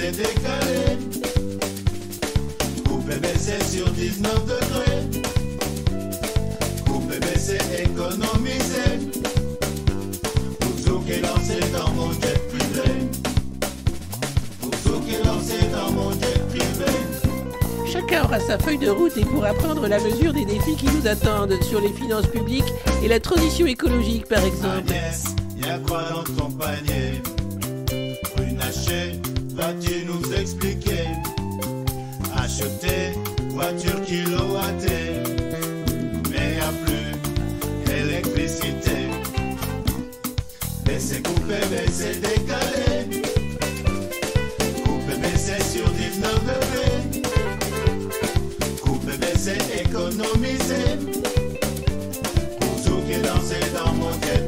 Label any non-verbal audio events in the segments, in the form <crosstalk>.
Décalé. Coupé, mais c'est sur 19 degrés. Coupé, mais c'est économisé. Pour tout qui est lancé dans mon jet privé. Pour tout qui est lancé dans mon jet privé. Chacun aura sa feuille de route et pourra prendre la mesure des défis qui nous attendent sur les finances publiques et la transition écologique par exemple. Agnès, y'a quoi dans ton panier Runacher, vas-tu nous expliquer Acheter voiture kilowattée, mais y'a plus électricité. Baisser, couper, baisser, décaler. Couper, baisser sur 19 degrés. Couper, baisser, économiser. Pour tout qui est dans mon jet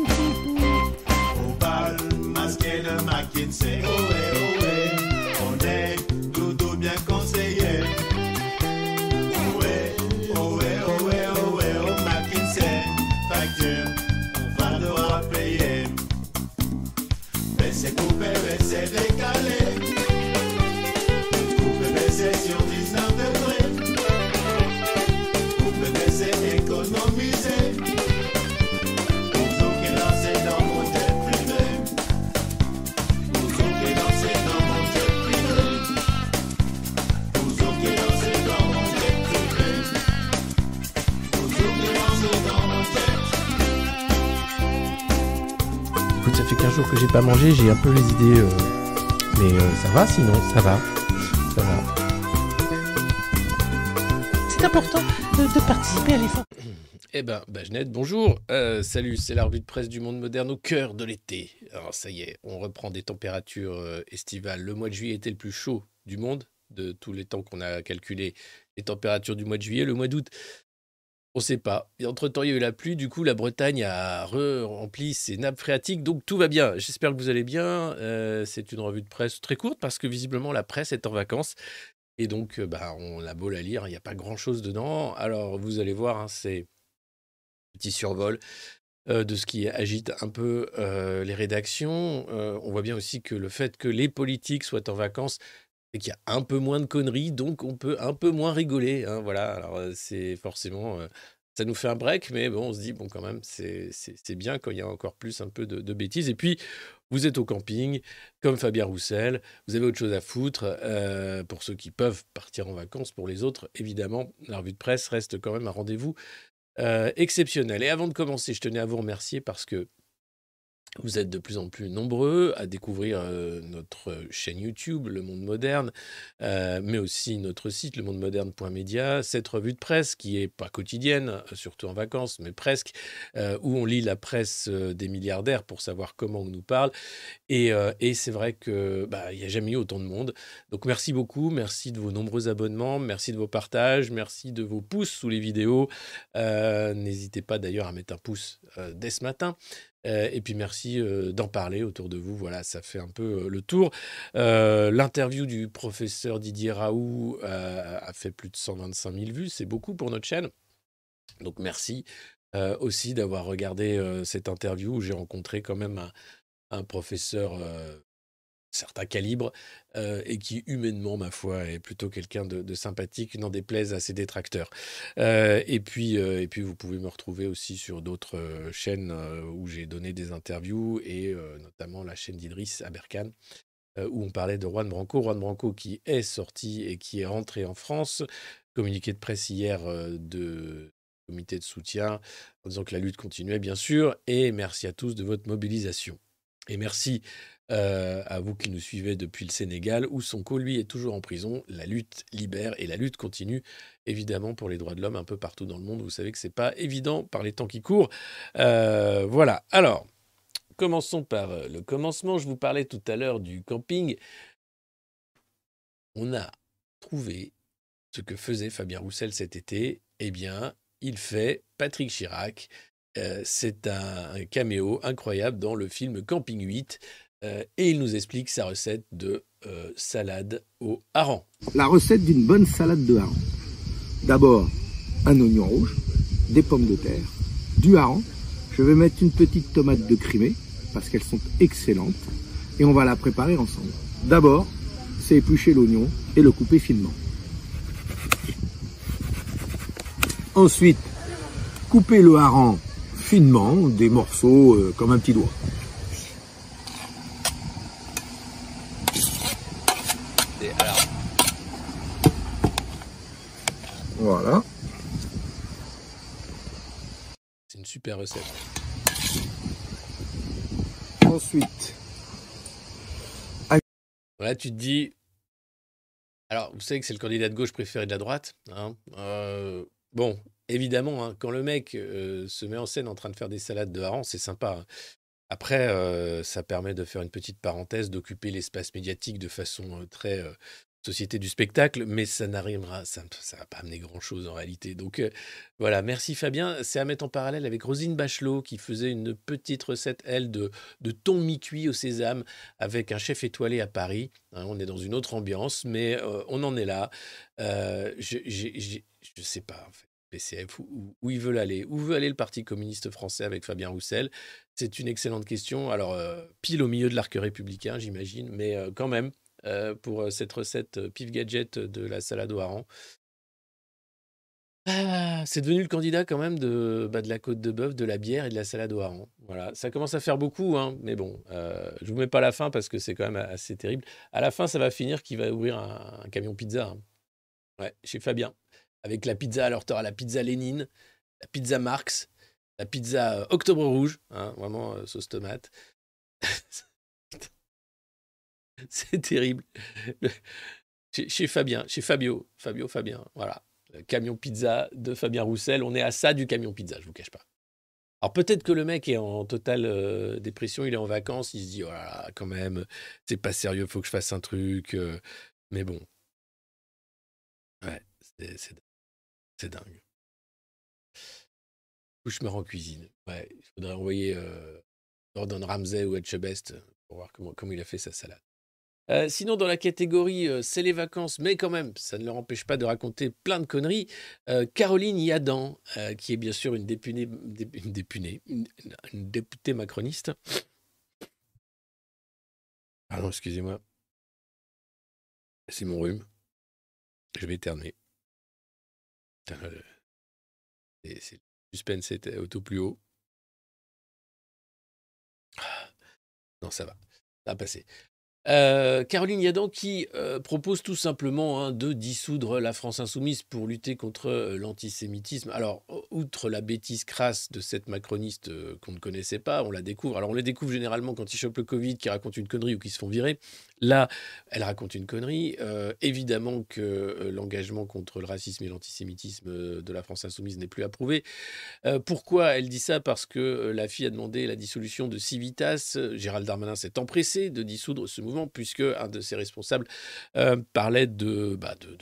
15 jours que j'ai pas mangé, j'ai un peu les idées. euh, Mais euh, ça va sinon, ça va. Ça va. C'est important de, de participer à l'effort. Eh ben, Bajnet, bonjour. Euh, salut, c'est la revue de presse du monde moderne au cœur de l'été. Alors ça y est, on reprend des températures estivales. Le mois de juillet était le plus chaud du monde, de tous les temps qu'on a calculé les températures du mois de juillet. Le mois d'août, on ne sait pas. Et entre-temps, il y a eu la pluie, du coup, la Bretagne a rempli ses nappes phréatiques, donc tout va bien. J'espère que vous allez bien. Euh, c'est une revue de presse très courte parce que visiblement, la presse est en vacances. Et donc, euh, bah, on a beau la lire, il n'y a pas grand-chose dedans. Alors, vous allez voir, hein, c'est petit survol euh, de ce qui agite un peu les rédactions. On voit bien aussi que le fait que les politiques soient en vacances et qu'il y a un peu moins de conneries, donc on peut un peu moins rigoler. hein, voilà, alors euh, c'est forcément... euh, ça nous fait un break, mais bon, on se dit, bon, quand même, c'est bien quand il y a encore plus un peu de, bêtises. Et puis, vous êtes au camping, comme Fabien Roussel, vous avez autre chose à foutre. euh, pour ceux qui peuvent partir en vacances, pour les autres, évidemment, la revue de presse reste quand même un rendez-vous exceptionnel. Et avant de commencer, je tenais à vous remercier parce que Vous êtes de plus en plus nombreux à découvrir euh, notre chaîne YouTube, Le Monde Moderne, euh, mais aussi notre site, lemondemoderne.media, cette revue de presse qui est pas quotidienne, euh, surtout en vacances, mais presque, où on lit la presse des milliardaires pour savoir comment on nous parle. Et, c'est vrai que bah, n'y a jamais eu autant de monde. Donc merci beaucoup, merci de vos nombreux abonnements, merci de vos partages, merci de vos pouces sous les vidéos. N'hésitez pas d'ailleurs à mettre un pouce dès ce matin. Euh, et puis merci euh, d'en parler autour de vous. Voilà, ça fait un peu euh, le tour. L'interview du professeur Didier Raoult a fait plus de 125 000 vues. C'est beaucoup pour notre chaîne. Donc merci aussi d'avoir regardé cette interview où j'ai rencontré quand même un professeur euh, certain calibre euh, et qui humainement ma foi est plutôt quelqu'un de, sympathique n'en déplaise à ses détracteurs. Euh, et puis euh, et puis vous pouvez me retrouver aussi sur d'autres chaînes où j'ai donné des interviews et notamment la chaîne d'Idriss Aberkan où on parlait de Juan Branco. Juan Branco qui est sorti et qui est rentré en France. Communiqué de presse hier de comité de soutien en disant que la lutte continuait bien sûr. Et merci à tous de votre mobilisation. Et merci euh, à vous qui nous suivez depuis le Sénégal, où Sonko, lui, est toujours en prison. La lutte libère et la lutte continue, évidemment, pour les droits de l'homme un peu partout dans le monde. Vous savez que c'est pas évident par les temps qui courent. Euh, voilà. Alors, commençons par euh, le commencement. Je vous parlais tout à l'heure du camping. On a trouvé ce que faisait Fabien Roussel cet été. Eh bien, il fait Patrick Chirac. C'est un, un caméo incroyable dans le film Camping 8. Euh, et il nous explique sa recette de euh, salade au hareng. La recette d'une bonne salade de hareng. D'abord, un oignon rouge, des pommes de terre, du hareng. Je vais mettre une petite tomate de Crimée parce qu'elles sont excellentes et on va la préparer ensemble. D'abord, c'est éplucher l'oignon et le couper finement. Ensuite, couper le hareng finement, des morceaux euh, comme un petit doigt. Et alors, Voilà. Recette. Ensuite, Voilà, tu te dis. Alors, vous savez que c'est le candidat de gauche préféré de la droite. hein. Euh, bon, évidemment, hein, quand le mec euh, se met en scène en train de faire des salades de hareng, c'est sympa. hein. Après, euh, ça permet de faire une petite parenthèse, d'occuper l'espace médiatique de façon très société du spectacle, mais ça n'arrivera, ça ne va pas amener grand-chose en réalité. Donc euh, voilà, merci Fabien. C'est à mettre en parallèle avec Rosine Bachelot qui faisait une petite recette, elle, de, de thon mi-cuit au sésame avec un chef étoilé à Paris. Hein, on est dans une autre ambiance, mais euh, on en est là. Euh, je ne sais pas, en fait. PCF, où, où ils veulent aller, où veut aller le Parti communiste français avec Fabien Roussel? C'est une excellente question. Alors, pile au milieu de l'arc républicain, j'imagine, mais quand même, euh, pour euh, cette recette euh, pif gadget de la salade au. Ah, c'est devenu le candidat quand même de, bah, de la côte de bœuf, de la bière et de la salade au. Voilà, ça commence à faire beaucoup, hein, mais bon, euh, je vous mets pas la fin parce que c'est quand même assez terrible. À la fin, ça va finir qu'il va ouvrir un, camion pizza. hein. Ouais, chez Fabien. Avec la pizza, alors tu auras la pizza Lénine, la pizza Marx, la pizza Octobre Rouge, hein, vraiment sauce tomate. <laughs> <laughs> c'est terrible. <laughs> Le- chez, Fabien, chez Fabio, Fabio Fabien, voilà. Le camion pizza de Fabien Roussel, on est à ça du camion pizza, je vous cache pas. Alors peut-être que le mec est en totale euh, dépression, il est en vacances, il se dit, oh là quand même, c'est pas sérieux, faut que je fasse un truc. euh, mais bon. Ouais, c'est dingue. Ou je me rends en cuisine. Ouais, il faudrait envoyer euh, Gordon Ramsay ou Etchebest pour voir comment il a fait sa salade. Euh, sinon, dans la catégorie euh, c'est les vacances, mais quand même, ça ne leur empêche pas de raconter plein de conneries. euh, Caroline Yadan, qui est bien sûr une une, députée, macroniste. Pardon, excusez-moi. C'est mon rhume. Je vais éternuer. <laughs> Le suspense était au tout plus haut. Ah. Non, ça va. Ça va passer. Euh, Caroline Yadan qui euh, propose tout simplement hein, de dissoudre la France insoumise pour lutter contre euh, l'antisémitisme. Alors, outre la bêtise crasse de cette macroniste qu'on ne connaissait pas, on la découvre. Alors, on les découvre généralement quand ils chopent le Covid, qui racontent une connerie ou qui se font virer. Là, elle raconte une connerie. Évidemment que l'engagement contre le racisme et l'antisémitisme de la France insoumise n'est plus approuvé. Pourquoi elle dit ça? Parce que la fille a demandé la dissolution de Civitas. Gérald Darmanin s'est empressé de dissoudre ce mouvement puisque un de ses responsables euh, parlait de, bah, de,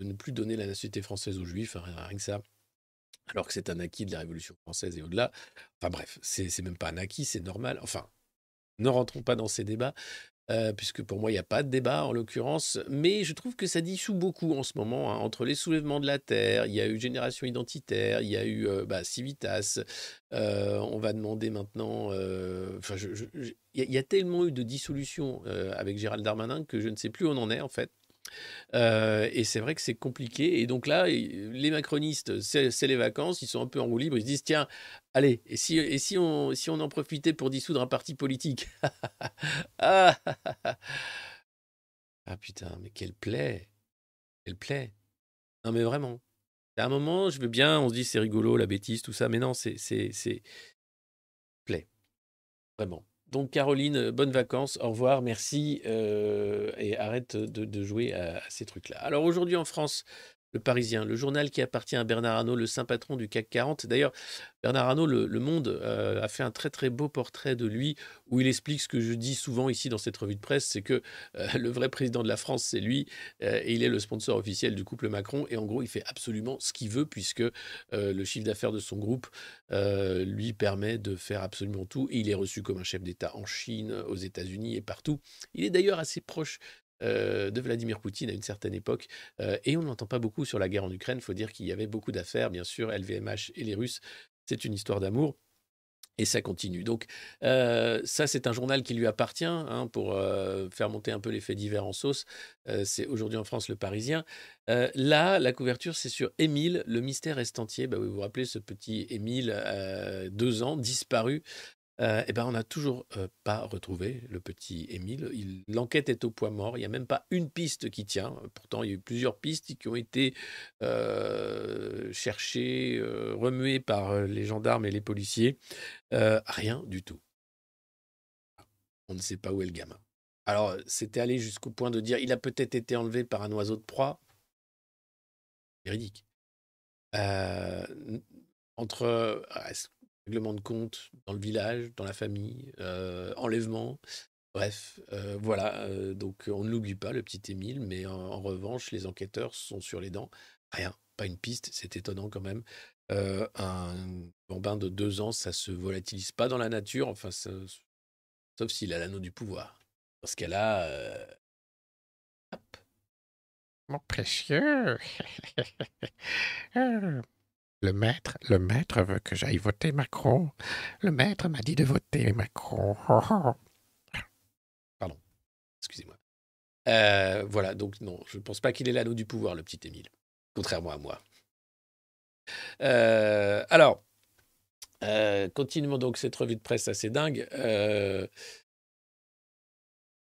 ne plus donner la nationalité française aux Juifs, rien que ça. Alors que c'est un acquis de la Révolution française et au-delà. Enfin bref, c'est même pas un acquis, c'est normal. Enfin, ne rentrons pas dans ces débats. Euh, puisque pour moi, il n'y a pas de débat en l'occurrence, mais je trouve que ça dissout beaucoup en ce moment, hein, entre les soulèvements de la Terre, il y a eu Génération Identitaire, il y a eu euh, bah, Civitas, euh, on va demander maintenant, il y, a- tellement eu de dissolutions euh, avec Gérald Darmanin que je ne sais plus où on en est en fait. Euh, et c'est vrai que c'est compliqué. Et donc là, les macronistes, c'est les vacances, ils sont un peu en roue libre. Ils se disent tiens, allez, et si, et si, on, si on en profitait pour dissoudre un parti politique? <laughs> Ah, ah putain, mais quelle plaie Quelle plaie Non mais vraiment. À un moment, je veux bien, on se dit c'est rigolo, la bêtise, tout ça, mais non, c'est plaît. Vraiment. Donc Caroline, euh, bonnes vacances, au revoir, merci, euh, et arrête de, jouer à ces trucs-là. Alors aujourd'hui en France, le Parisien, le journal qui appartient à Bernard Arnault, le saint patron du CAC 40. D'ailleurs, Bernard Arnault, le, Monde, euh, a fait un très très beau portrait de lui où il explique ce que je dis souvent ici dans cette revue de presse, c'est que euh, <laughs> le vrai président de la France, c'est lui, euh, et il est le sponsor officiel du couple Macron, et en gros, il fait absolument ce qu'il veut puisque le chiffre d'affaires de son groupe lui permet de faire absolument tout, et il est reçu comme un chef d'État en Chine, aux États-Unis et partout. Il est d'ailleurs assez proche euh, de Vladimir Poutine à une certaine époque, euh, et on n'entend pas beaucoup sur la guerre en Ukraine. Il faut dire qu'il y avait beaucoup d'affaires, bien sûr, LVMH et les Russes. C'est une histoire d'amour. Et ça continue. Donc, euh, ça, c'est un journal qui lui appartient hein, pour faire monter un peu les faits divers en sauce. C'est aujourd'hui en France le Parisien. Là, la couverture, c'est sur Émile, le mystère reste entier. Bah, vous vous rappelez ce petit Émile, deux ans, disparu. Euh, eh ben, on n'a toujours euh, pas retrouvé le petit Émile. Il- L'enquête est au point mort. Il n'y a même pas une piste qui tient. Pourtant, il y a eu plusieurs pistes qui ont été euh, cherchées, remuées par les gendarmes et les policiers. Rien du tout. On ne sait pas où est le gamin. Alors, c'était allé jusqu'au point de dire il a peut-être été enlevé par un oiseau de proie. Véridique. Entre règlement de compte dans le village, dans la famille, euh, enlèvement. Bref, euh, voilà. euh, donc, on ne l'oublie pas, le petit Émile, mais en, revanche, les enquêteurs sont sur les dents. Rien, pas une piste, c'est étonnant quand même. Un bambin de deux ans, ça se volatilise pas dans la nature, enfin, sauf s'il a l'anneau du pouvoir. Dans ce cas-là, Mon précieux. <laughs> Le maître, le maître veut que j'aille voter Macron. Le maître m'a dit de voter Macron. <laughs> excusez-moi. Euh, voilà, donc non, je ne pense pas qu'il ait l'anneau du pouvoir, le petit Émile, contrairement à moi. Euh, alors, euh, continuons donc cette revue de presse assez dingue,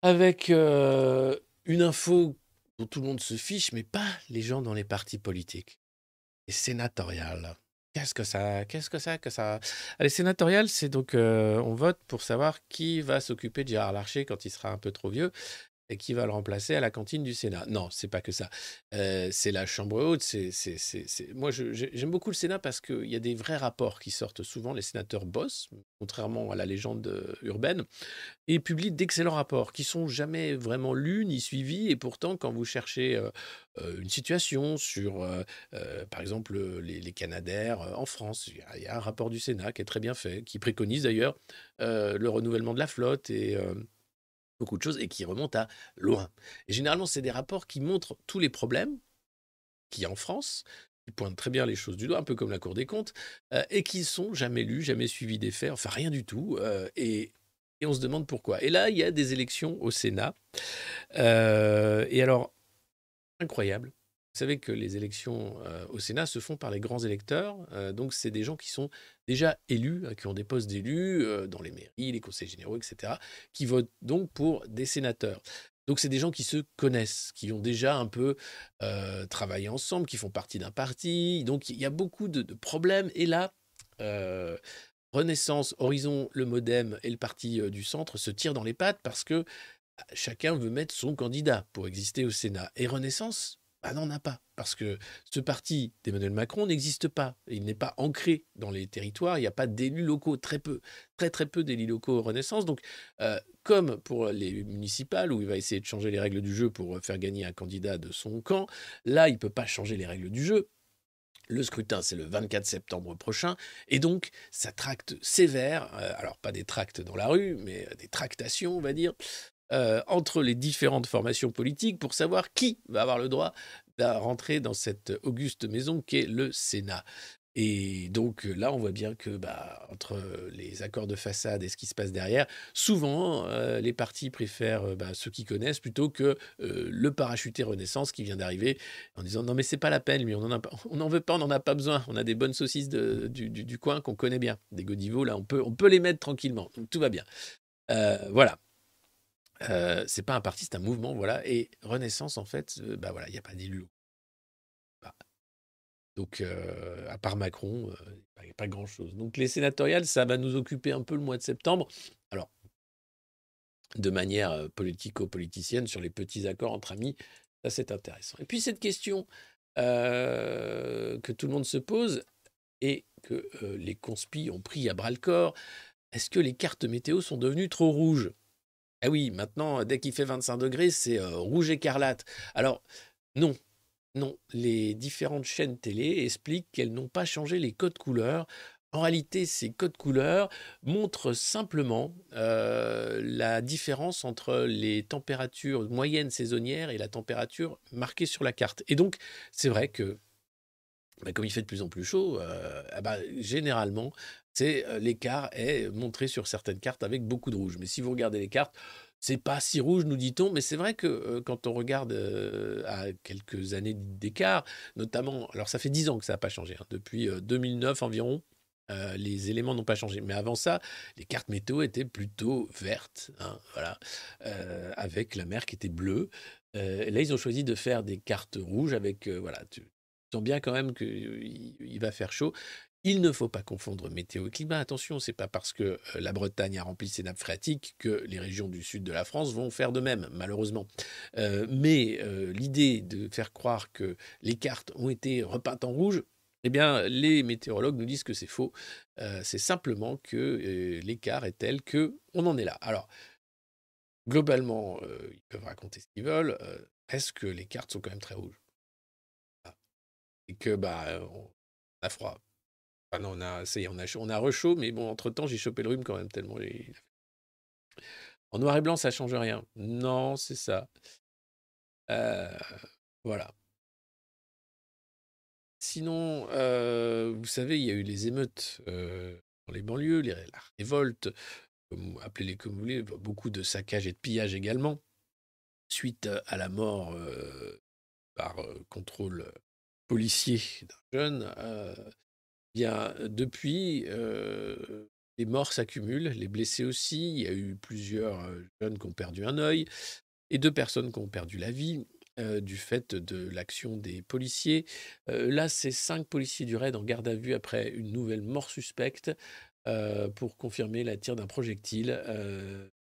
avec une info dont tout le monde se fiche, mais pas les gens dans les partis politiques. Les sénatoriales. Qu'est-ce que ça, qu'est-ce que ça, que ça? Les sénatoriales, c'est donc euh, on vote pour savoir qui va s'occuper de Gérard Larcher quand il sera un peu trop vieux qui va le remplacer à la cantine du Sénat. Non, c'est pas que ça. Euh, c'est la Chambre haute. C'est, c'est, c'est, Moi, j'aime beaucoup le Sénat parce qu'il y a des vrais rapports qui sortent souvent. Les sénateurs bossent, contrairement à la légende euh, urbaine, et publient d'excellents rapports qui sont jamais vraiment lus ni suivis. Et pourtant, quand vous cherchez euh, une situation sur, par exemple, le- les, les Canadaires en France, il y, y a un rapport du Sénat qui est très bien fait, qui préconise d'ailleurs le renouvellement de la flotte et beaucoup de choses et qui remonte à loin. Et généralement, c'est des rapports qui montrent tous les problèmes a en France, qui pointent très bien les choses du doigt, un peu comme la Cour des comptes, euh, et qui sont jamais lus, jamais suivis des faits, enfin rien du tout. euh, et, et on se demande pourquoi. Et là, il y a des élections au Sénat. Euh, et alors, incroyable, savez que les élections euh, au Sénat se font par les grands électeurs. euh, donc, c'est des gens qui sont déjà élus, euh, qui ont des postes d'élus dans les mairies, les conseils généraux, etc., qui votent donc pour des sénateurs. Donc, c'est des gens qui se connaissent, qui ont déjà un peu travaillé ensemble, qui font partie d'un parti. Donc, il y a beaucoup de, problèmes. Et là, Renaissance, Horizon, le Modem et le parti du centre se tirent dans les pattes parce que bah, chacun veut mettre son candidat pour exister au Sénat. Et Renaissance bah, n'en a pas. Parce que ce parti d'Emmanuel Macron n'existe pas. Il n'est pas ancré dans les territoires. Il n'y a pas d'élus locaux, très peu, très très peu d'élus locaux Renaissance. Donc, euh, comme pour les municipales, où il va essayer de changer les règles du jeu pour faire gagner un candidat de son camp, là, il ne peut pas changer les règles du jeu. Le scrutin, c'est le 24 septembre prochain. Et donc, ça tracte sévère, euh, alors pas des tracts dans la rue, mais des tractations, on va dire, euh, entre les différentes formations politiques pour savoir qui va avoir le droit de rentrer dans cette auguste maison qu'est le Sénat. Et donc euh, là, on voit bien que bah, entre les accords de façade et ce qui se passe derrière, souvent euh, les partis préfèrent bah, ceux qui connaissent plutôt que le parachuté Renaissance qui vient d'arriver en disant non mais c'est pas la peine, lui on en veut pas, on n'en a pas besoin, on a des bonnes saucisses du, coin qu'on connaît bien, des Godivo là, on peut, les mettre tranquillement, donc tout va bien. Voilà. Euh, c'est pas un parti, c'est un mouvement, voilà. Et Renaissance, en fait, euh, bah voilà, il n'y a pas d'élu. Bah, Donc, euh, à part Macron, il n'y a pas grand-chose. Donc, les sénatoriales, ça va nous occuper un peu le mois de septembre. Alors, de manière politico-politicienne, sur les petits accords entre amis, ça c'est intéressant. Et puis, cette question que tout le monde se pose et que les conspis ont pris à bras-le-corps, est-ce que les cartes météo sont devenues trop rouges? Ah oui, maintenant, dès qu'il fait 25 degrés, c'est euh, rouge écarlate. Alors, non, non, les différentes chaînes télé expliquent qu'elles n'ont pas changé les codes couleurs. En réalité, ces codes couleurs montrent simplement euh, la différence entre les températures moyennes saisonnières et la température marquée sur la carte. Et donc, c'est vrai que bah, comme il fait de plus en plus chaud, euh, ah bah, généralement, euh, l'écart est montré sur certaines cartes avec beaucoup de rouge. Mais si vous regardez les cartes, c'est pas si rouge, nous dit-on. Mais c'est vrai que euh, quand on regarde à quelques années d'écart, notamment, alors ça fait 10 ans que ça n'a pas changé, hein, depuis euh, 2009 environ. les éléments n'ont pas changé. Mais avant ça, les cartes météo étaient plutôt vertes, hein, voilà, avec la mer qui était bleue. Là, ils ont choisi de faire des cartes rouges avec, voilà, sent bien quand même qu'il il va faire chaud. Il ne faut pas confondre météo et climat. Attention, c'est pas parce que euh, la Bretagne a rempli ses nappes phréatiques que les régions du sud de la France vont faire de même, malheureusement. Euh, mais euh, l'idée de faire croire que les cartes ont été repeintes en rouge, eh bien, les météorologues nous disent que c'est faux. C'est simplement que l'écart est tel que on en est là. Alors, globalement, ils peuvent raconter ce qu'ils veulent. Est-ce que les cartes sont quand même très rouges? Et que bah on a froid. Enfin non, on a, on a on a rechaud, mais bon, entre temps, j'ai chopé le rhume quand même tellement. En noir et blanc, ça change rien. Non, c'est ça. Voilà. Sinon, vous savez, il y a eu les émeutes dans les banlieues, les, la révolte, appelez-les comme vous voulez, beaucoup de saccages et de pillages également, suite à la mort par contrôle policier d'un jeune. euh, bien, depuis, les morts s'accumulent, les blessés aussi. Il y a eu plusieurs jeunes qui ont perdu un œil et deux personnes qui ont perdu la vie du fait de l'action des policiers. Là, c'est cinq policiers du raid en garde à vue après une nouvelle mort suspecte pour confirmer la tire d'un projectile.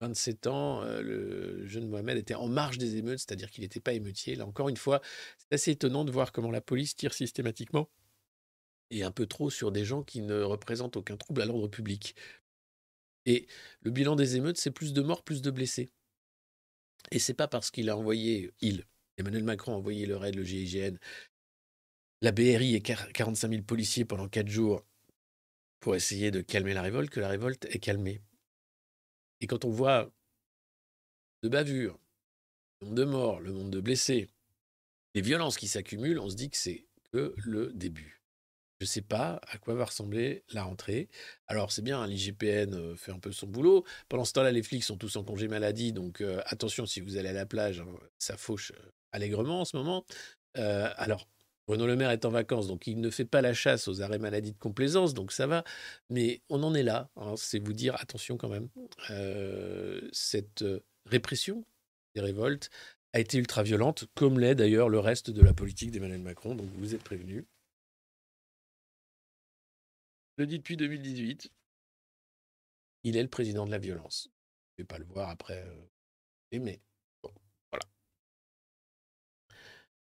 Euh, 27 ans, euh, le jeune Mohamed était en marge des émeutes, c'est-à-dire qu'il n'était pas émeutier. Là, encore une fois, c'est assez étonnant de voir comment la police tire systématiquement et un peu trop sur des gens qui ne représentent aucun trouble à l'ordre public. Et le bilan des émeutes, c'est plus de morts, plus de blessés. Et c'est pas parce qu'il a envoyé, il, Emmanuel Macron a envoyé le RAID, le GIGN, la BRI et 45 000 policiers pendant 4 jours pour essayer de calmer la révolte, que la révolte est calmée. Et quand on voit de bavures, le nombre de morts, le nombre de blessés, les violences qui s'accumulent, on se dit que c'est que le début. Je ne sais pas à quoi va ressembler la rentrée. Alors, c'est bien, hein, l'IGPN euh, fait un peu son boulot. Pendant ce temps-là, les flics sont tous en congé maladie. Donc, euh, attention, si vous allez à la plage, hein, ça fauche euh, allègrement en ce moment. Alors, Bruno Le Maire est en vacances, donc il ne fait pas la chasse aux arrêts maladie de complaisance, donc ça va. Mais on en est là. hein, c'est vous dire, attention quand même. Euh, cette euh, répression des révoltes a été ultra violente, comme l'est d'ailleurs le reste de la politique d'Emmanuel Macron. Donc vous êtes prévenus. Je le dis depuis 2018. Il est le président de la violence. Je ne vais pas le voir après. euh, mais bon, voilà.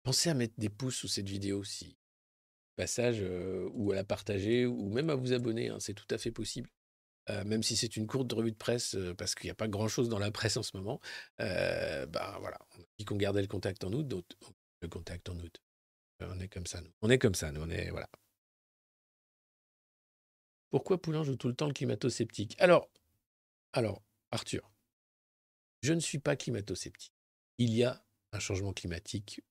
Pensez à mettre des pouces sous cette vidéo si passage ou à la partager ou même à vous abonner, hein, c'est tout à fait possible. Même si c'est une courte revue de presse, parce qu'il n'y a pas grand-chose dans la presse en ce moment, bah voilà, on a dit qu'on gardait le contact en août, donc le contact en août. On est comme ça, nous. On est comme ça, nous. On est voilà. Pourquoi Poulain joue tout le temps le climato-sceptique? Alors, alors, Arthur, je ne suis pas climato-sceptique. Il y a un changement climatique,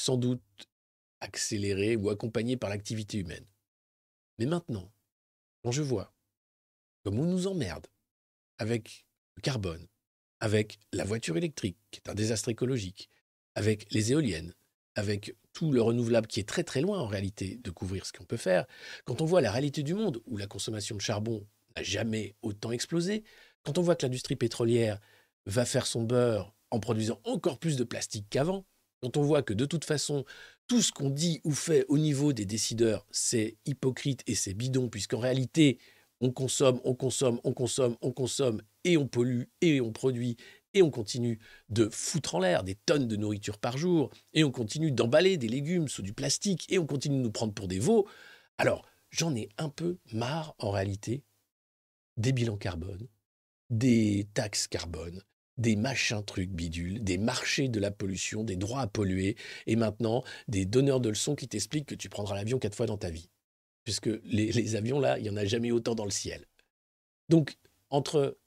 sans doute accéléré ou accompagné par l'activité humaine. Mais maintenant, quand je vois comme on nous emmerde avec le carbone, avec la voiture électrique, qui est un désastre écologique, avec les éoliennes, avec tout le renouvelable qui est très très loin en réalité de couvrir ce qu'on peut faire, quand on voit la réalité du monde où la consommation de charbon n'a jamais autant explosé, quand on voit que l'industrie pétrolière va faire son beurre en produisant encore plus de plastique qu'avant, quand on voit que de toute façon, tout ce qu'on dit ou fait au niveau des décideurs, c'est hypocrite et c'est bidon, puisqu'en réalité, on consomme, on consomme, on consomme, on consomme, et on pollue, et on produit, et on continue de foutre en l'air des tonnes de nourriture par jour, et on continue d'emballer des légumes sous du plastique, et on continue de nous prendre pour des veaux. Alors, j'en ai un peu marre, en réalité, des bilans carbone, des taxes carbone, des machins trucs bidules, des marchés de la pollution, des droits à polluer, et maintenant des donneurs de leçons qui t'expliquent que tu prendras l'avion quatre fois dans ta vie. Puisque les, avions, là, il n'y en a jamais autant dans le ciel. Donc, entre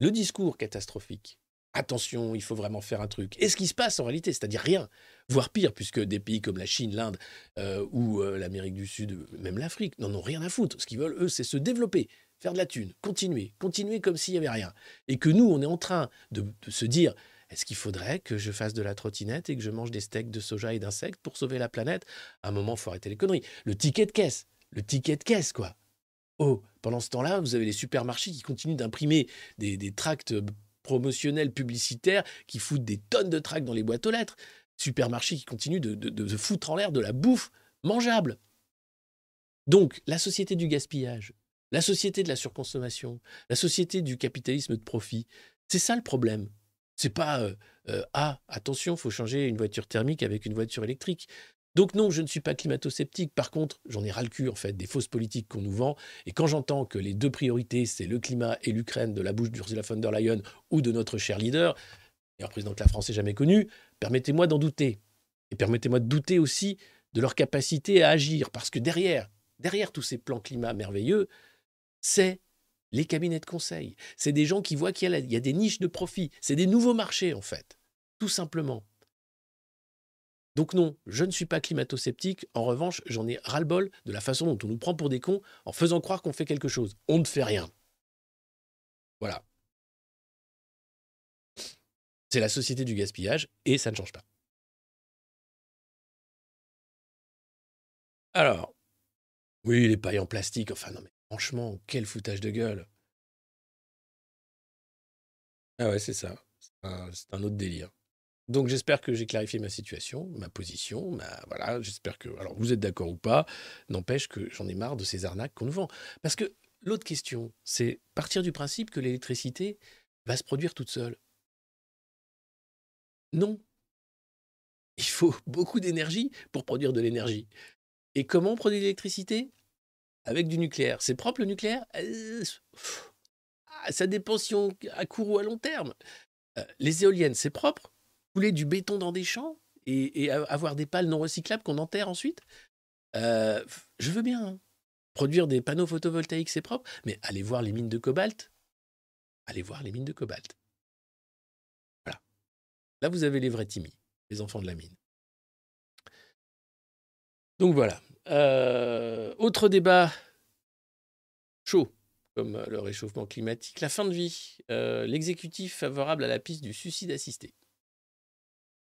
le discours catastrophique, attention, il faut vraiment faire un truc, et ce qui se passe en réalité, c'est-à-dire rien, voire pire, puisque des pays comme la Chine, l'Inde euh, ou euh, l'Amérique du Sud, même l'Afrique, n'en ont rien à foutre. Ce qu'ils veulent, eux, c'est se développer, faire de la thune, continuer, continuer comme s'il n'y avait rien. Et que nous, on est en train de, se dire, est-ce qu'il faudrait que je fasse de la trottinette et que je mange des steaks de soja et d'insectes pour sauver la planète? À un moment, il faut arrêter les conneries. Le ticket de caisse, le ticket de caisse, quoi. Oh, pendant ce temps-là, vous avez les supermarchés qui continuent d'imprimer des, des tracts promotionnels publicitaires qui foutent des tonnes de tracts dans les boîtes aux lettres. Supermarchés qui continuent de, de, de foutre en l'air de la bouffe mangeable. Donc, la société du gaspillage, la société de la surconsommation, la société du capitalisme de profit, c'est ça le problème. C'est pas euh, euh, ah attention, faut changer une voiture thermique avec une voiture électrique. Donc non, je ne suis pas climato-sceptique. Par contre, j'en ai ras le cul en fait des fausses politiques qu'on nous vend. Et quand j'entends que les deux priorités c'est le climat et l'Ukraine de la bouche d'Ursula von der Leyen ou de notre cher leader, meilleur président que la France ait jamais connu, permettez-moi d'en douter. Et permettez-moi de douter aussi de leur capacité à agir, parce que derrière, derrière tous ces plans climat merveilleux, c'est les cabinets de conseil. C'est des gens qui voient qu'il y, a, des niches de profit. C'est des nouveaux marchés, en fait. Tout simplement. Donc non, je ne suis pas climato-sceptique. En revanche, j'en ai ras-le-bol de la façon dont on nous prend pour des cons en faisant croire qu'on fait quelque chose. On ne fait rien. Voilà. C'est la société du gaspillage et ça ne change pas. Alors, oui, les pailles en plastique, enfin non mais franchement, quel foutage de gueule. Ah ouais, c'est ça. C'est un, autre délire. Donc j'espère que j'ai clarifié ma situation, ma position, voilà, j'espère que alors vous êtes d'accord ou pas, n'empêche que j'en ai marre de ces arnaques qu'on nous vend. Parce que l'autre question, c'est partir du principe que l'électricité va se produire toute seule. Non. Il faut <laughs> beaucoup d'énergie pour produire de l'énergie. Et comment on produit de l'électricité? Avec du nucléaire. C'est propre le nucléaire? Euh, ah, Ça dépend si on à court ou à long terme. Euh, les éoliennes, c'est propre? Couler du béton dans des champs et, avoir des pales non recyclables qu'on enterre ensuite? Euh, Je veux bien. hein. Produire des panneaux photovoltaïques, c'est propre, mais allez voir les mines de cobalt? Allez voir les mines de cobalt. Voilà. Là, vous avez les vrais Timmy, les enfants de la mine. Donc voilà. Euh, autre débat chaud, comme le réchauffement climatique, la fin de vie. Euh, L'exécutif favorable à la piste du suicide assisté.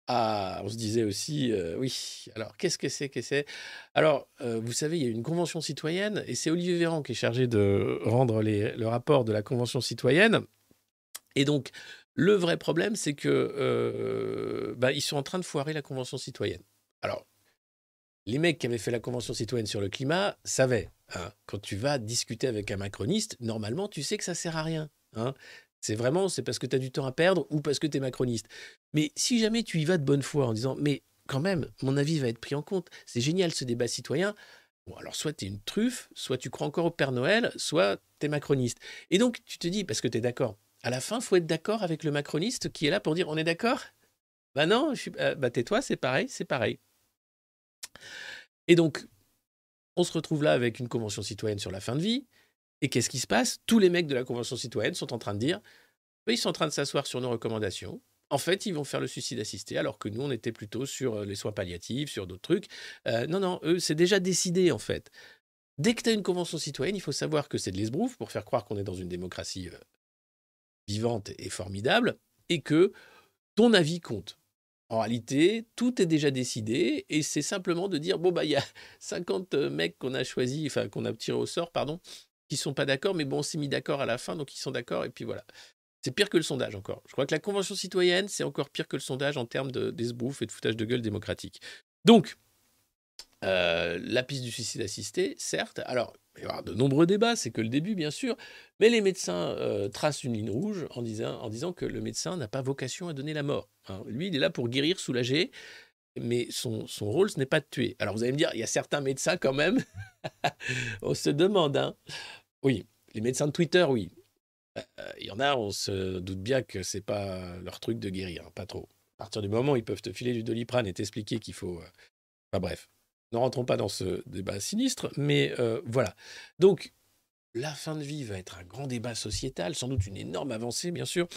Ah, on se disait aussi, euh, oui, alors qu'est-ce que c'est que c'est? Alors, vous savez, il y a une convention citoyenne, et c'est Olivier Véran qui est chargé de rendre le rapport de la convention citoyenne. Et donc, le vrai problème, c'est que bah, ils sont en train de foirer la convention citoyenne. Alors, les mecs qui avaient fait la convention citoyenne sur le climat savaient, hein, quand tu vas discuter avec un macroniste, normalement, tu sais que ça sert à rien. hein. C'est vraiment, c'est parce que tu as du temps à perdre ou parce que tu es macroniste. Mais si jamais tu y vas de bonne foi en disant, mais quand même, mon avis va être pris en compte, c'est génial ce débat citoyen. Bon, alors soit tu es une truffe, soit tu crois encore au Père Noël, soit tu es macroniste. Et donc, tu te dis, parce que tu es d'accord, à la fin, faut être d'accord avec le macroniste qui est là pour dire, on est d'accord? Bah non, euh, bah tais-toi, c'est pareil, c'est pareil. Et donc, on se retrouve là avec une convention citoyenne sur la fin de vie. Et qu'est-ce qui se passe? Tous les mecs de la convention citoyenne sont en train de dire, ils sont en train de s'asseoir sur nos recommandations. En fait, ils vont faire le suicide assisté, alors que nous, on était plutôt sur euh, les soins palliatifs, sur d'autres trucs. Euh, non, non, eux, c'est déjà décidé, en fait. Dès que tu as une convention citoyenne, il faut savoir que c'est de l'esbrouf pour faire croire qu'on est dans une démocratie euh, vivante et formidable, et que ton avis compte. En réalité, tout est déjà décidé, et c'est simplement de dire, bon, bah, il y a <laughs> 50 mecs qu'on a choisis, enfin, qu'on a tiré au sort, pardon, qui sont pas d'accord, mais bon, on s'est mis d'accord à la fin, donc ils sont d'accord, et puis voilà. C'est pire que le sondage encore. Je crois que la Convention citoyenne, c'est encore pire que le sondage en termes de- d'esbrouf et de foutage de gueule démocratique. Donc, euh, la piste du suicide assisté, certes. Alors, il y avoir de nombreux débats, c'est que le début, bien sûr. Mais les médecins euh, tracent une ligne rouge en disant, que le médecin n'a pas vocation à donner la mort. hein. Lui, il est là pour guérir, soulager. Mais son, rôle, ce n'est pas de tuer. Alors, vous allez me dire, il y a certains médecins quand même. <laughs> on se demande, hein. Oui, les médecins de Twitter, oui. Euh, Il y en a, on se doute bien que c'est pas leur truc de guérir, hein, pas trop. À partir du moment où ils peuvent te filer du doliprane et t'expliquer qu'il faut. euh, Enfin bref, ne rentrons pas dans ce débat sinistre, mais euh, voilà. Donc, la fin de vie va être un grand débat sociétal, sans doute une énorme avancée, bien sûr.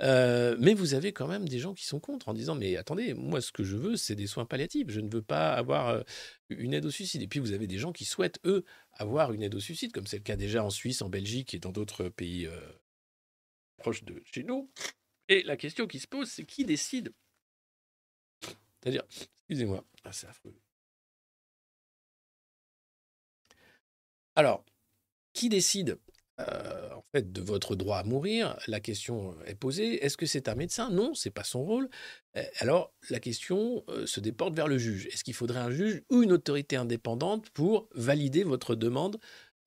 Euh, mais vous avez quand même des gens qui sont contre en disant Mais attendez, moi, ce que je veux, c'est des soins palliatifs. Je ne veux pas avoir euh, une aide au suicide. Et puis, vous avez des gens qui souhaitent, eux, avoir une aide au suicide, comme c'est le cas déjà en Suisse, en Belgique et dans d'autres pays proches de chez nous. Et la question qui se pose, c'est qui décide? C'est-à-dire, excusez-moi, ah, c'est affreux. Alors, qui décide euh, en fait de votre droit à mourir? La question est posée. Est-ce que c'est un médecin? Non, c'est pas son rôle. Euh, Alors, la question euh, se déporte vers le juge. Est-ce qu'il faudrait un juge ou une autorité indépendante pour valider votre demande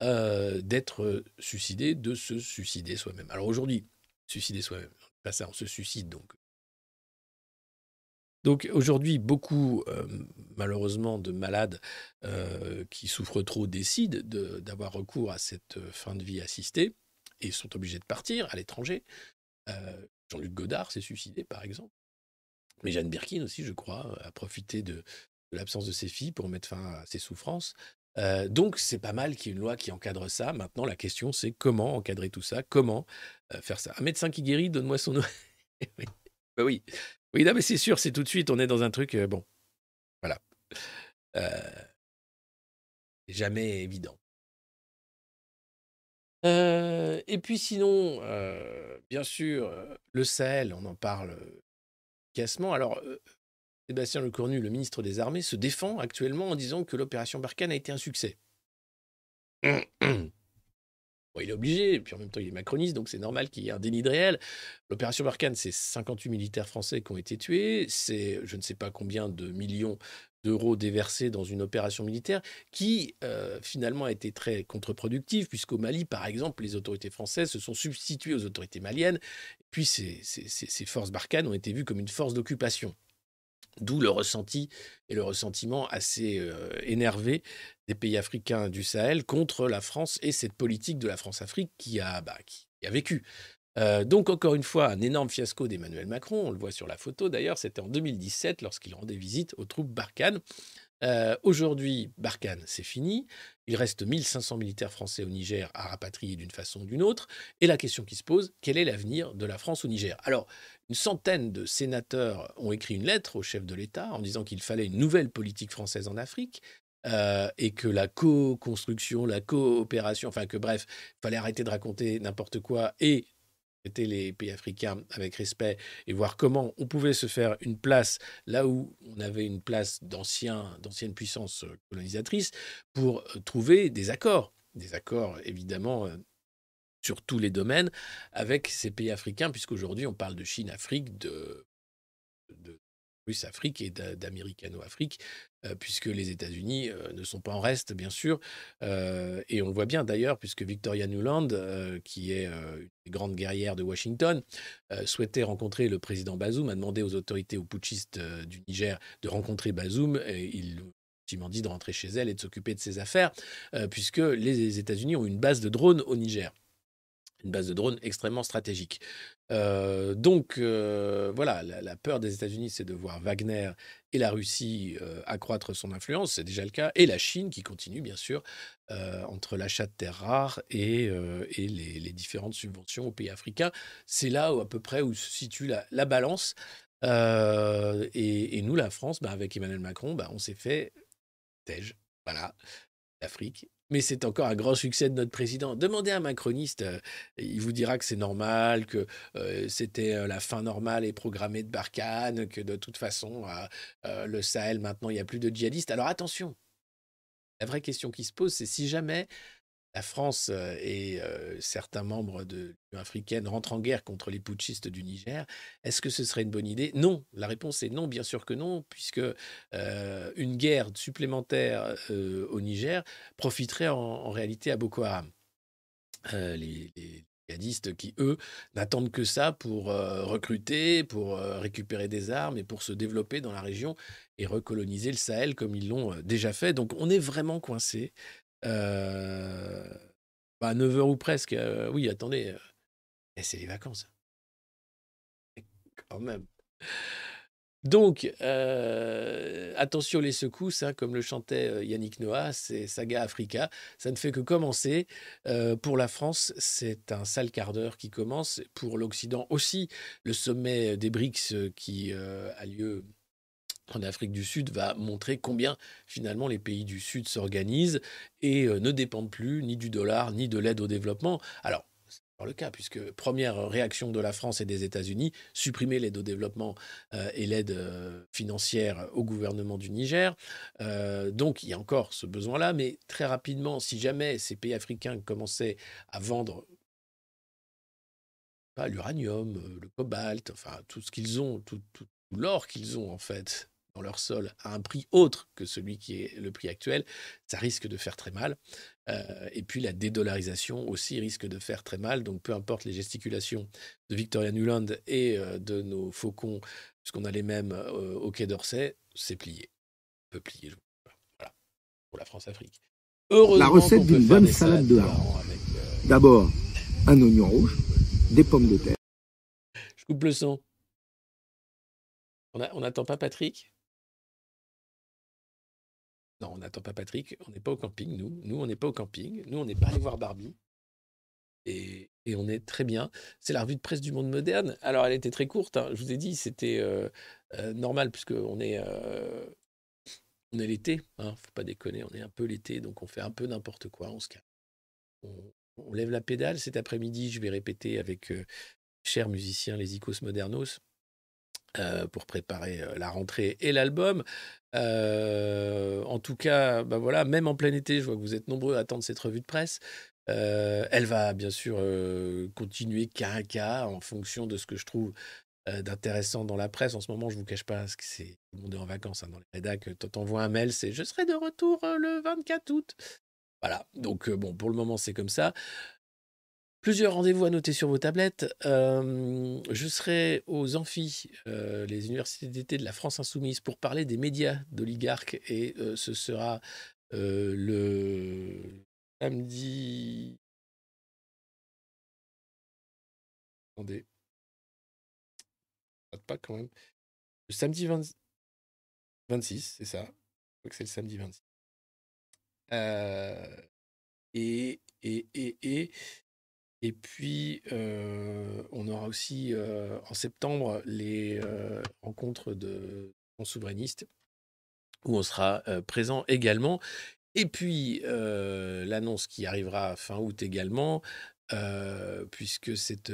euh, d'être suicidé, de se suicider soi-même? Alors aujourd'hui, suicider soi-même, pas ça, on se suicide donc. Donc aujourd'hui, beaucoup, euh, malheureusement, de malades euh, qui souffrent trop décident de- d'avoir recours à cette euh, fin de vie assistée et sont obligés de partir à l'étranger. Jean-Luc Godard s'est suicidé, par exemple. Mais Jeanne Birkin aussi, je crois, a profité de, l'absence de ses filles pour mettre fin à ses souffrances. Donc c'est pas mal qu'il y ait une loi qui encadre ça. Maintenant, la question, c'est comment encadrer tout ça? Comment faire ça? Un médecin qui guérit, donne-moi son nom. <laughs> oui. Bah oui. Oui, non, mais c'est sûr, c'est tout de suite, on est dans un truc, euh, bon, voilà. Euh, jamais évident. Euh, et puis sinon, euh, bien sûr, le Sahel, on en parle efficacement. Alors, Sébastien Lecornu, le ministre des Armées, se défend actuellement en disant que l'opération Barkhane a été un succès. <clears throat> Il est obligé, et puis en même temps, il est macroniste, donc c'est normal qu'il y ait un déni de réel. L'opération Barkhane, c'est 58 militaires français qui ont été tués, c'est je ne sais pas combien de millions d'euros déversés dans une opération militaire qui euh, finalement a été très contre-productive, puisqu'au Mali, par exemple, les autorités françaises se sont substituées aux autorités maliennes, puis ces- ces forces Barkhane ont été vues comme une force d'occupation. D'où le ressenti et le ressentiment assez euh, énervé des pays africains du Sahel contre la France et cette politique de la France-Afrique qui a, bah, qui a vécu. Euh, donc, encore une fois, un énorme fiasco d'Emmanuel Macron. On le voit sur la photo d'ailleurs. C'était en 2017 lorsqu'il rendait visite aux troupes Barkhane. Euh, Aujourd'hui, Barkhane, c'est fini. Il reste 1500 militaires français au Niger à rapatrier d'une façon ou d'une autre. Et la question qui se pose, quel est l'avenir de la France au Niger? Alors, une centaine de sénateurs ont écrit une lettre au chef de l'État en disant qu'il fallait une nouvelle politique française en Afrique. euh, et que la co-construction, la coopération, enfin que bref, il fallait arrêter de raconter n'importe quoi et traiter les pays africains avec respect et voir comment on pouvait se faire une place là où on avait une place d'anciennes puissances colonisatrices pour trouver des accords. Des accords, évidemment, euh, sur tous les domaines avec ces pays africains, puisqu'aujourd'hui on parle de Chine-Afrique, de, de Russe-Afrique et d'a- d'Américano-Afrique, euh, puisque les États-Unis euh, ne sont pas en reste, bien sûr. Euh, et on le voit bien d'ailleurs, puisque Victoria Nuland, qui est une grande guerrière de Washington, souhaitait rencontrer le président Bazoum, a demandé aux autorités aux putschistes du Niger de rencontrer Bazoum. Et il effectivement dit de rentrer chez elle et de s'occuper de ses affaires, puisque les États-Unis ont une base de drones au Niger une base de drones extrêmement stratégique. Euh, donc euh, voilà, la, peur des États-Unis, c'est de voir Wagner et la Russie euh, accroître son influence, c'est déjà le cas, et la Chine qui continue bien sûr entre l'achat de terres rares et, les, différentes subventions aux pays africains. C'est là où, à peu près où se situe la, la balance. Et, et nous, la France, bah, avec Emmanuel Macron, bah, on s'est fait tège. Voilà, l'Afrique. Mais c'est encore un grand succès de notre président. Demandez à un macroniste, euh, il vous dira que c'est normal, que euh, c'était euh, la fin normale et programmée de Barkhane, que de toute façon, le Sahel, maintenant, il n'y a plus de djihadistes. Alors attention, la vraie question qui se pose, c'est si jamais la France et certains membres de l'Union africaine rentrent en guerre contre les putschistes du Niger, est-ce que ce serait une bonne idée? Non. La réponse est non, bien sûr que non, puisque une guerre supplémentaire au Niger profiterait en, réalité à Boko Haram. Les, les djihadistes qui, eux, n'attendent que ça pour recruter, pour récupérer des armes et pour se développer dans la région et recoloniser le Sahel comme ils l'ont déjà fait. Donc on est vraiment coincé. Euh, bah, 9 heures ou presque. oui, attendez. eh, c'est les vacances. Quand même. Donc, attention les secousses, hein, comme le chantait Yannick Noah, c'est Saga Africa. Ça ne fait que commencer. Pour la France, c'est un sale quart d'heure qui commence. Pour l'Occident aussi, le sommet des BRICS qui a lieu en Afrique du Sud va montrer combien finalement les pays du Sud s'organisent et euh, ne dépendent plus ni du dollar ni de l'aide au développement. Alors, c'est pas le cas, puisque première réaction de la France et des États-Unis, supprimer l'aide au développement euh, et l'aide euh, financière au gouvernement du Niger. Donc, il y a encore ce besoin-là, mais très rapidement, si jamais ces pays africains commençaient à vendre l'uranium, le cobalt, enfin tout ce qu'ils ont, tout l'or qu'ils ont en fait dans leur sol à un prix autre que celui qui est le prix actuel, ça risque de faire très mal. Euh, et puis la dédollarisation aussi risque de faire très mal. Donc peu importe les gesticulations de Victoria Nuland et euh, de nos faucons, puisqu'on a les mêmes euh, au Quai d'Orsay, c'est plié. On peut plier. Voilà. Pour la France-Afrique. La recette d'une bonne salade de hareng. D'abord, un oignon rouge, des pommes de terre. Je coupe le son. On n'attend pas Patrick? Non, on n'attend pas Patrick. On n'est pas au camping, nous. Nous, on n'est pas au camping. Nous, on n'est pas allé voir Barbie. Et, on est très bien. C'est la revue de presse du monde moderne. Alors, elle était très courte. hein. Je vous ai dit, c'était euh, euh, normal, puisqu'on est, euh, on est l'été. Hein, faut pas déconner. On est un peu l'été, donc on fait un peu n'importe quoi. On se calme. On, on lève la pédale. Cet après-midi, je vais répéter avec chers musiciens, les Icos Modernos, euh, pour préparer euh, la rentrée et l'album. Euh, en tout cas, bah voilà, même en plein été, je vois que vous êtes nombreux à attendre cette revue de presse. Elle va bien sûr continuer cas à cas en fonction de ce que je trouve d'intéressant dans la presse. En ce moment, je vous cache pas, parce que c'est tout le monde est en vacances hein, dans les rédacs. T'envoies un mail, c'est je serai de retour le 24 août. Voilà. Donc bon, pour le moment, c'est comme ça. Plusieurs rendez-vous à noter sur vos tablettes. Euh, je serai aux amphis, euh, les universités d'été de la France Insoumise, pour parler des médias d'oligarques. Et euh, ce sera le samedi. Attendez. Pas quand même. Le samedi 20 26, c'est ça. Je crois que c'est le samedi 26. Euh, et, et, et, et, et puis, on aura aussi en septembre les rencontres de fonds souverainistes où on sera présent également. Et puis, l'annonce qui arrivera fin août également, puisque cette,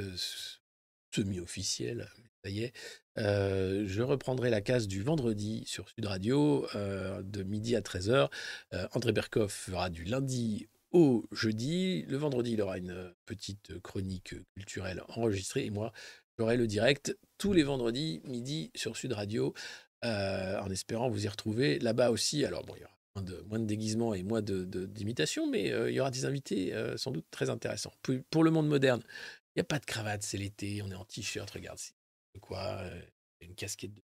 semi-officiel, ça y est. Je reprendrai la case du vendredi sur Sud Radio de midi à 13h. Euh, André Berkoff fera du lundi jeudi. Le vendredi, il aura une petite chronique culturelle enregistrée et moi, j'aurai le direct tous les vendredis midi sur Sud Radio euh, en espérant vous y retrouver là-bas aussi. Alors bon, il y aura moins de, de déguisements et moins de, de- d'imitations, mais euh, il y aura des invités euh, sans doute très intéressants. Pour, le monde moderne, il n'y a pas de cravate, c'est l'été, on est en t-shirt, regarde, c'est quoi, euh, une casquette de...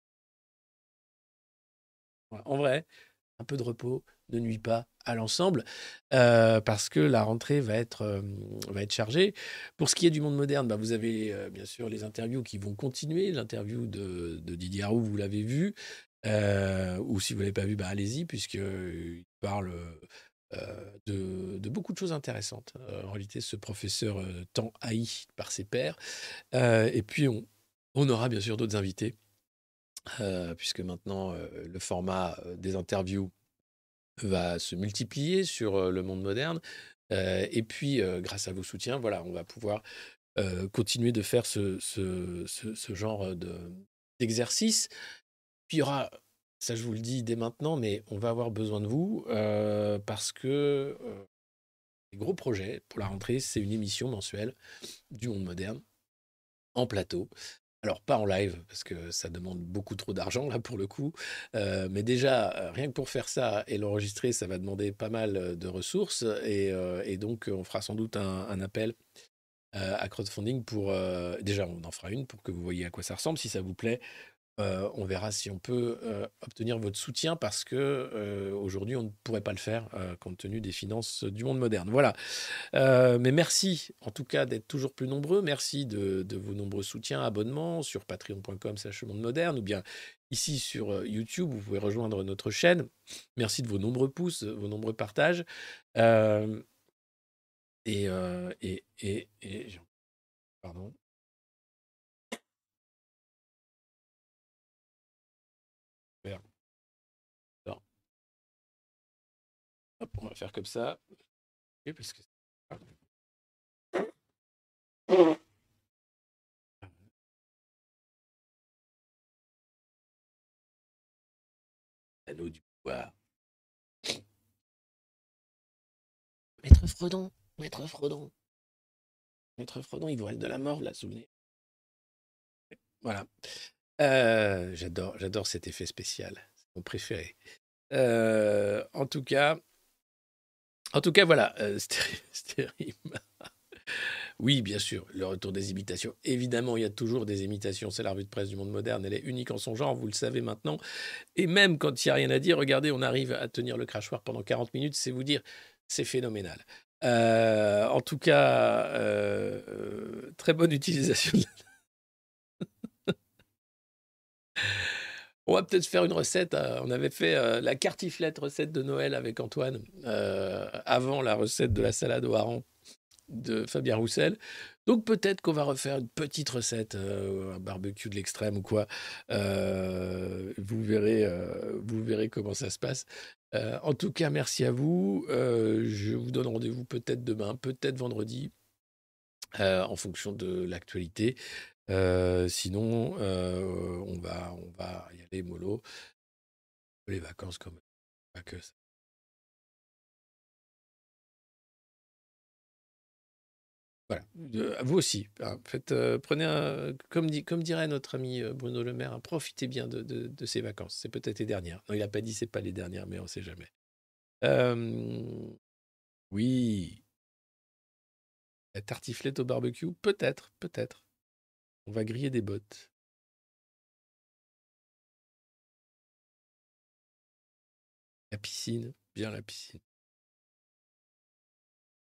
En vrai, un peu de repos ne nuit pas à l'ensemble, euh, parce que la rentrée va être, euh, va être chargée. Pour ce qui est du monde moderne, bah, vous avez euh, bien sûr les interviews qui vont continuer. L'interview de, Didier Arroux, vous l'avez vu. Ou si vous ne l'avez pas vu, bah, allez-y, puisqu'il parle de, beaucoup de choses intéressantes. En réalité, ce professeur tant haï par ses pairs. Et puis, on, aura bien sûr d'autres invités, puisque maintenant, le format des interviews va se multiplier sur le monde moderne. Et puis, grâce à vos soutiens, voilà, on va pouvoir continuer de faire ce, genre de- d'exercice. Puis il y aura, ça je vous le dis dès maintenant, mais on va avoir besoin de vous parce que les gros projets pour la rentrée, c'est une émission mensuelle du monde moderne en plateau. Alors pas en live parce que ça demande beaucoup trop d'argent là pour le coup, Euh, mais déjà euh, rien que pour faire ça et l'enregistrer, ça va demander pas mal euh, de ressources et, donc on fera sans doute un, appel à crowdfunding pour déjà on en fera une pour que vous voyez à quoi ça ressemble si ça vous plaît. Euh, on verra si on peut euh, obtenir votre soutien parce que euh, aujourd'hui on ne pourrait pas le faire compte tenu des finances du monde moderne. Voilà. Mais merci en tout cas d'être toujours plus nombreux. Merci de, vos nombreux soutiens, abonnements sur patreon.com slash monde ou bien ici sur YouTube. Vous pouvez rejoindre notre chaîne. Merci de vos nombreux pouces, vos nombreux partages. Et- pardon. Hop, on va faire comme ça. Ok, parce que Anneau du pouvoir. Maître Frodon, Maître Frodon. Maître Frodon, il vous reste de la mort là sous le nez. Voilà. Euh, j'adore, j'adore cet effet spécial. C'est mon préféré. Euh, en tout cas, en tout cas, voilà, euh. <laughs> Oui, bien sûr, le retour des imitations. Évidemment, il y a toujours des imitations. C'est la revue de presse du monde moderne. Elle est unique en son genre, vous le savez maintenant. Et même quand il n'y a rien à dire, regardez, on arrive à tenir le crachoir pendant 40 minutes. C'est vous dire, c'est phénoménal. Euh, en tout cas, euh, euh, très bonne <laughs> utilisation. de la- On va peut-être faire une recette. euh, on avait fait euh, la cartiflette recette de Noël avec Antoine euh, avant la recette de la salade au hareng de Fabien Roussel. Donc peut-être qu'on va refaire une petite recette, un barbecue de l'extrême ou quoi. Vous verrez, comment ça se passe. En tout cas, merci à vous. Je vous donne rendez-vous peut-être demain, peut-être vendredi, en fonction de l'actualité. Euh, sinon, euh, on va, on va y aller mollo. Les vacances pas que ça. Voilà. Euh, vous aussi. hein. Faites, prenez un, comme, dit, comme dirait notre ami Bruno Le Maire, hein, profitez bien de, ces vacances. C'est peut-être les dernières. Il n'a pas dit c'est pas les dernières, mais on ne sait jamais. Oui. La tartiflette au barbecue, peut-être, peut-être. On va griller des bottes. La piscine, bien la piscine.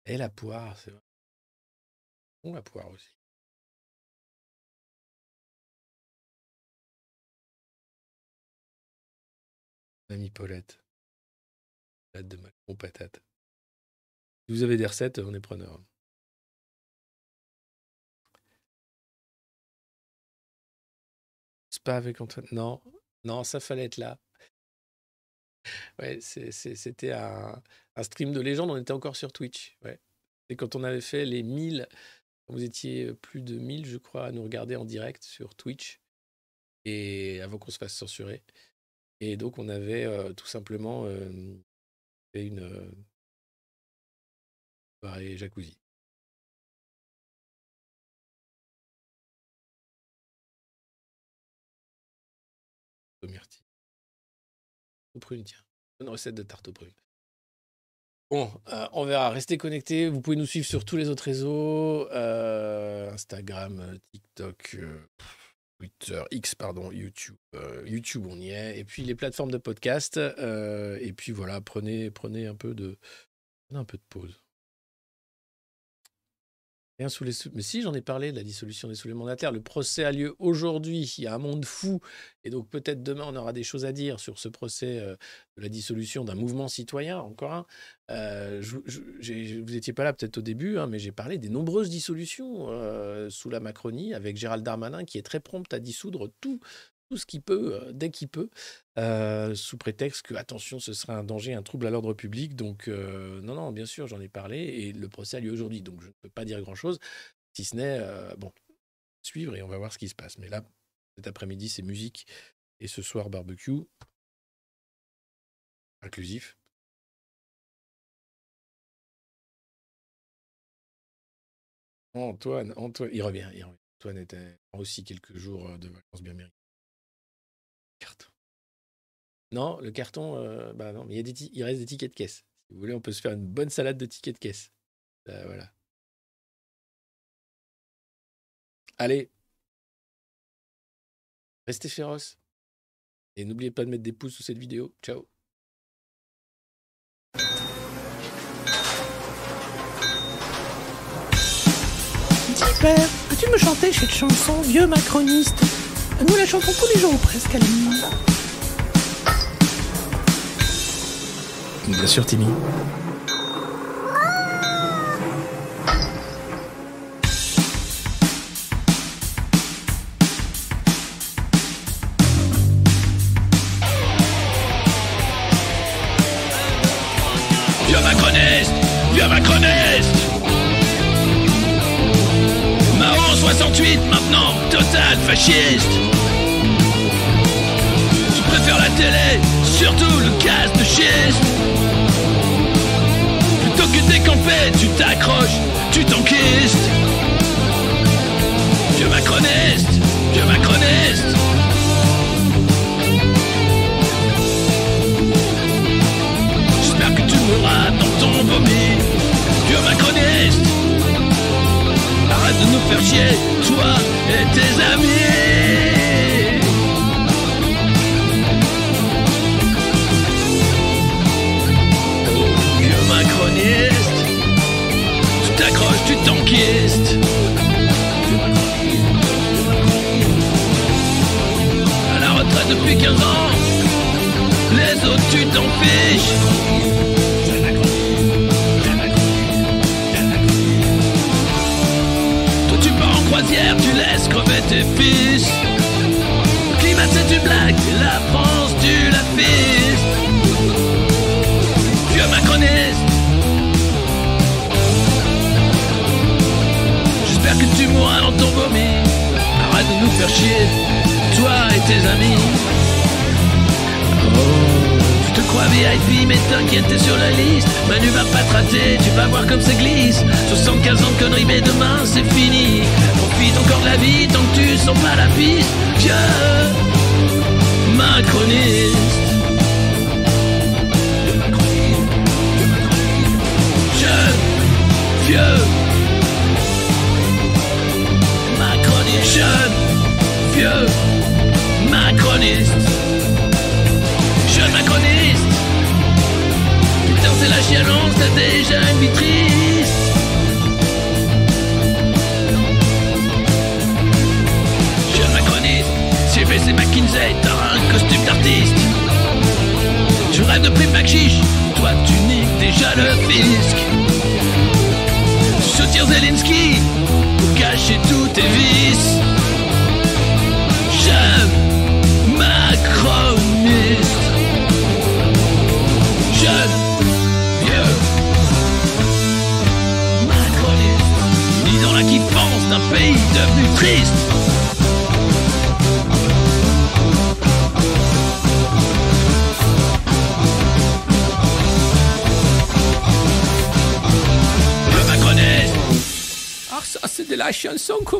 Et la poire, c'est vrai. Bon, la poire aussi. Mamie Paulette. Salade de patate. Si vous avez des recettes, on est preneur. Spa avec Antoine. Non, non, ça fallait être là. Ouais, c'était un, stream de légende. On était encore sur Twitch. Ouais. Et quand on avait fait les 1000 Vous étiez plus de 1000, je crois, à nous regarder en direct sur Twitch, et avant qu'on se fasse censurer. Et donc, on avait euh, tout simplement euh, fait une euh, jacuzzi. Aux prunes, tiens. Bonne recette de tarte aux prunes. Bon, euh, on verra. Restez connectés. Vous pouvez nous suivre sur tous les autres réseaux euh, Instagram, euh, TikTok, Twitter, X, pardon, YouTube. YouTube, on y est. Et puis les plateformes de podcast. et puis voilà, prenez, prenez un peu de, prenez un peu de pause. Sous les. Mais si, j'en ai parlé de la dissolution des soulèvements de. Le procès a lieu aujourd'hui. Il y a un monde fou. Et donc, peut-être demain, on aura des choses à dire sur ce procès euh, de la dissolution d'un mouvement citoyen, encore un. Euh, je- vous n'étiez pas là peut-être au début, hein, mais j'ai parlé des nombreuses dissolutions euh, sous la Macronie, avec Gérald Darmanin qui est très prompt à dissoudre tout, tout ce qu'il peut, euh, dès qu'il peut, euh, sous prétexte que, attention, ce serait un danger, un trouble à l'ordre public. Donc, euh, non, non, bien sûr, j'en ai parlé, et le procès a lieu aujourd'hui, donc je ne peux pas dire grand-chose, si ce n'est, bon, suivre, et on va voir ce qui se passe. Mais là, cet après-midi, c'est musique, et ce soir, barbecue, inclusif. Antoine, Antoine, il revient, il revient. Antoine était aussi quelques jours de vacances bien méritées. Non, le carton, euh, bah non, il, reste des tickets de caisse. Si vous voulez, on peut se faire une bonne salade de tickets de caisse. Euh, voilà. Allez. Restez féroces. Et n'oubliez pas de mettre des pouces sous cette vidéo. Ciao. Nous la chantons tous les jours presque à la. Bien sûr, Timmy. 68 maintenant, total fasciste. Tu préfères la télé, surtout le gaz de schiste Plutôt que décamper, tu t'accroches, tu t'enquistes. Vieux macroniste Vieux macroniste. J'espère que tu mourras dans ton vomi. Vieux macroniste nous faire chier, toi et tes amis. Oh, vieux macroniste Tu t'accroches, tu t'enquistes À la retraite depuis 15 ans Les autres tu t'en fiches tu laisses crever tes fils. Climat c'est une blague, la France tu la fistes. Vieux macroniste. J'espère que tu mourras dans ton vomi. Arrête de nous faire chier, toi et tes amis. Oh, Mais t'inquiète, t'es sur la liste. Manu va pas te rater, tu vas voir comme ça glisse. 75 ans de conneries, mais demain c'est fini. Profite encore de la vie tant que tu sens pas la piste. Vieux macroniste. Jeune, vieux macroniste. Jeune, vieux macroniste. Jeune macroniste C'est la chialance, t'as déjà une vie triste Jeune macroniste CBC McKinsey, t'as un costume d'artiste. Tu rêves de prime chiche toi tu niques déjà le fisc. Tu soutiens Zelensky pour cacher tous tes vices. Jeune macroniste devenu triste. Le macroniste Ah, ça, c'est de la chanson